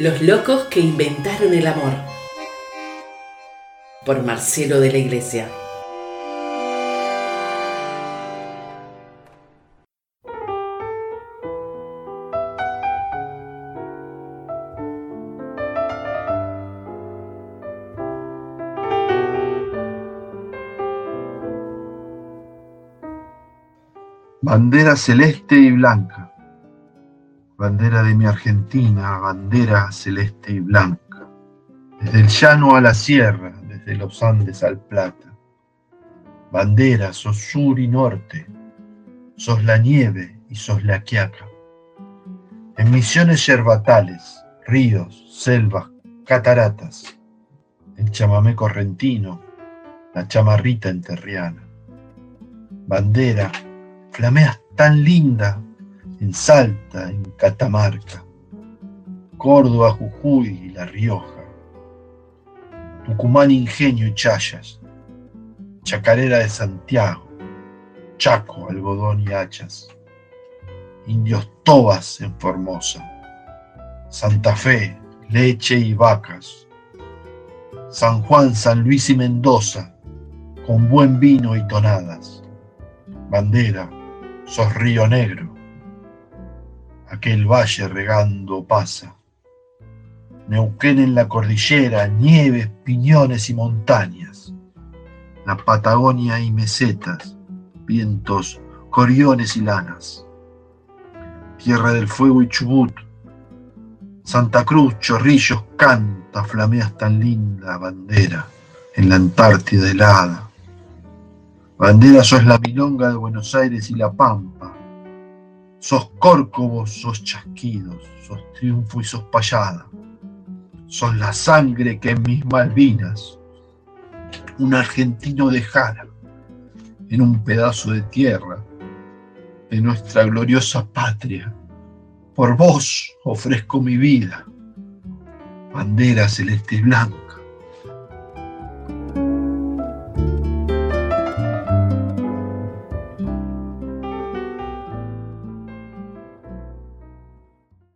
Los locos que inventaron el amor. Por Marcelo de la Iglesia. Bandera celeste y blanca, bandera de mi Argentina, bandera celeste y blanca, desde el llano a la sierra, desde los Andes al Plata. Bandera, sos sur y norte, sos la nieve y sos la quiaca. En misiones yerbatales, ríos, selvas, cataratas, el chamamé correntino, la chamarrita enterriana. Bandera, flameas tan linda en Salta, en Catamarca, Córdoba, Jujuy y La Rioja, Tucumán, Ingenio y Chayas, Chacarera de Santiago, Chaco, algodón y hachas, Indios Tobas en Formosa, Santa Fe, leche y vacas, San Juan, San Luis y Mendoza, con buen vino y tonadas, bandera, sos río negro, aquel valle regando pasa. Neuquén en la cordillera, nieves, piñones y montañas. La Patagonia y mesetas, vientos, coriones y lanas. Tierra del Fuego y Chubut. Santa Cruz, Chorrillos, canta, flameas tan linda bandera en la Antártida helada. Bandera sos la milonga de Buenos Aires y La Pampa. Sos córcovos, sos chasquidos, sos triunfo y sos payada. Sos la sangre que en mis Malvinas un argentino dejara en un pedazo de tierra de nuestra gloriosa patria. Por vos ofrezco mi vida, bandera celeste y blanca.